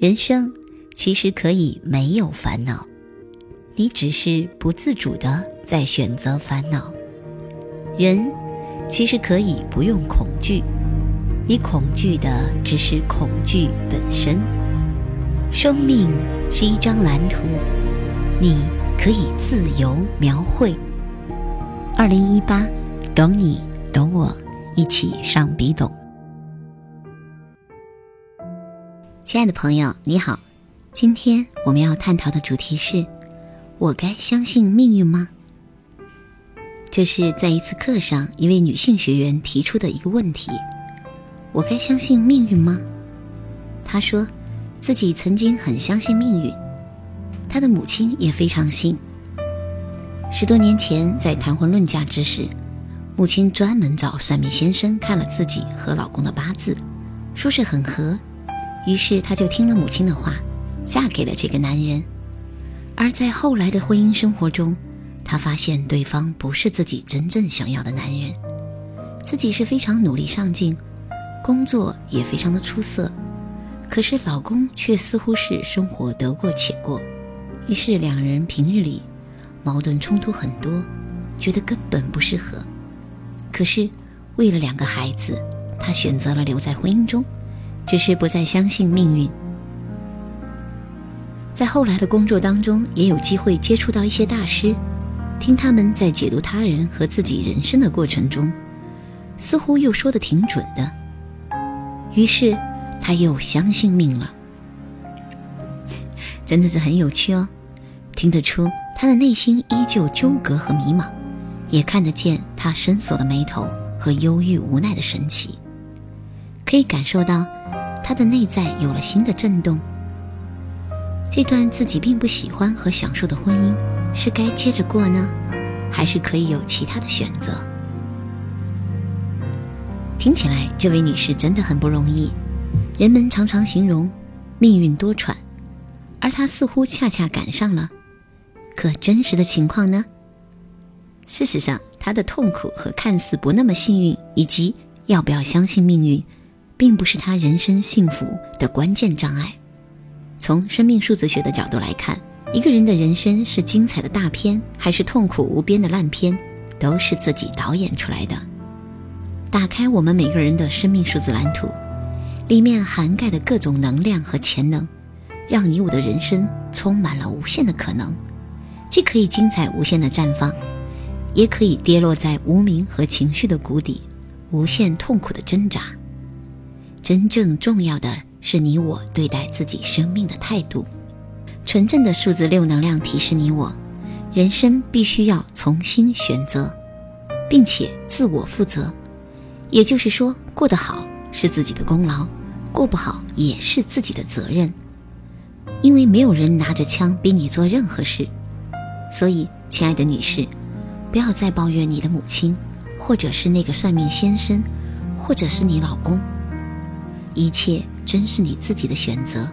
人生其实可以没有烦恼，你只是不自主的在选择烦恼。人其实可以不用恐惧，你恐惧的只是恐惧本身。生命是一张蓝图，你可以自由描绘。二零一八，懂你，懂我，一起上笔懂。亲爱的朋友，你好，今天我们要探讨的主题是：我该相信命运吗？这是在一次课上一位女性学员提出的一个问题：我该相信命运吗？她说自己曾经很相信命运，她的母亲也非常信。十多年前在谈婚论嫁之时，母亲专门找算命先生看了自己和老公的八字，说是很合。于是，她就听了母亲的话，嫁给了这个男人。而在后来的婚姻生活中，她发现对方不是自己真正想要的男人。自己是非常努力上进，工作也非常的出色，可是老公却似乎是生活得过且过。于是两人平日里矛盾冲突很多，觉得根本不适合。可是为了两个孩子，她选择了留在婚姻中。只是不再相信命运，在后来的工作当中，也有机会接触到一些大师，听他们在解读他人和自己人生的过程中，似乎又说的挺准的。于是他又相信命了，真的是很有趣哦，听得出他的内心依旧纠葛和迷茫，也看得见他深锁的眉头和忧郁无奈的神情，可以感受到。他的内在有了新的震动。这段自己并不喜欢和享受的婚姻，是该接着过呢，还是可以有其他的选择？听起来，这位女士真的很不容易。人们常常形容命运多舛，而她似乎恰恰赶上了。可真实的情况呢？事实上，她的痛苦和看似不那么幸运，以及要不要相信命运。并不是他人生幸福的关键障碍。从生命数字学的角度来看，一个人的人生是精彩的大片，还是痛苦无边的烂片，都是自己导演出来的。打开我们每个人的生命数字蓝图，里面涵盖的各种能量和潜能，让你我的人生充满了无限的可能，既可以精彩无限的绽放，也可以跌落在无名和情绪的谷底，无限痛苦的挣扎。真正重要的是你我对待自己生命的态度。纯正的数字六能量提示你我，人生必须要重新选择，并且自我负责。也就是说，过得好是自己的功劳，过不好也是自己的责任。因为没有人拿着枪逼你做任何事，所以，亲爱的女士，不要再抱怨你的母亲，或者是那个算命先生，或者是你老公。一切真是你自己的选择，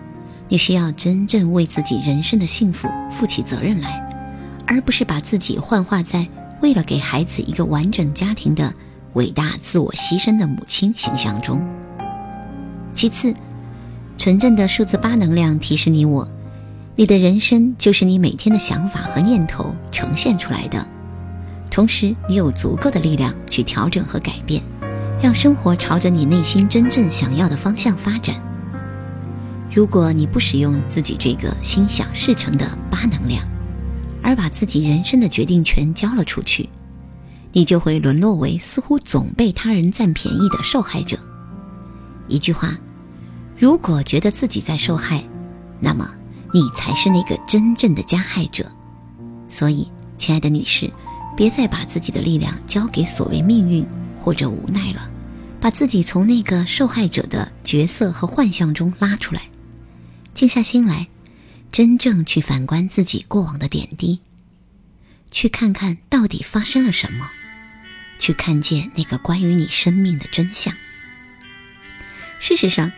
你需要真正为自己人生的幸福负起责任来，而不是把自己幻化在为了给孩子一个完整家庭的伟大自我牺牲的母亲形象中。其次，纯正的数字八能量提示你我，你的人生就是你每天的想法和念头呈现出来的，同时你有足够的力量去调整和改变。让生活朝着你内心真正想要的方向发展。如果你不使用自己这个心想事成的八能量，而把自己人生的决定权交了出去，你就会沦落为似乎总被他人占便宜的受害者。一句话，如果觉得自己在受害，那么你才是那个真正的加害者。所以，亲爱的女士，别再把自己的力量交给所谓命运。或者无奈了，把自己从那个受害者的角色和幻象中拉出来，静下心来，真正去反观自己过往的点滴，去看看到底发生了什么，去看见那个关于你生命的真相。事实上，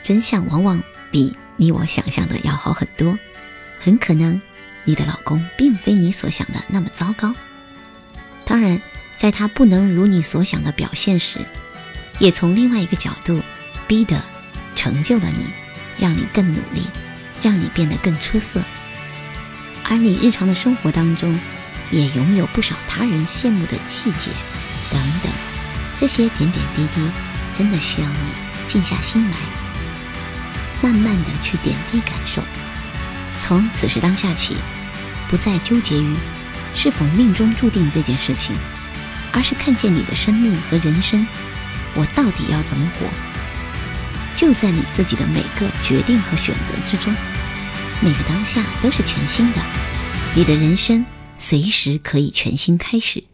真相往往比你我想象的要好很多。很可能，你的老公并非你所想的那么糟糕。当然。在他不能如你所想的表现时，也从另外一个角度逼得成就了你，让你更努力，让你变得更出色。而你日常的生活当中，也拥有不少他人羡慕的细节，等等，这些点点滴滴，真的需要你静下心来，慢慢的去点滴感受。从此时当下起，不再纠结于是否命中注定这件事情，而是看见你的生命和人生，我到底要怎么活？就在你自己的每个决定和选择之中，每个当下都是全新的，你的人生随时可以全新开始。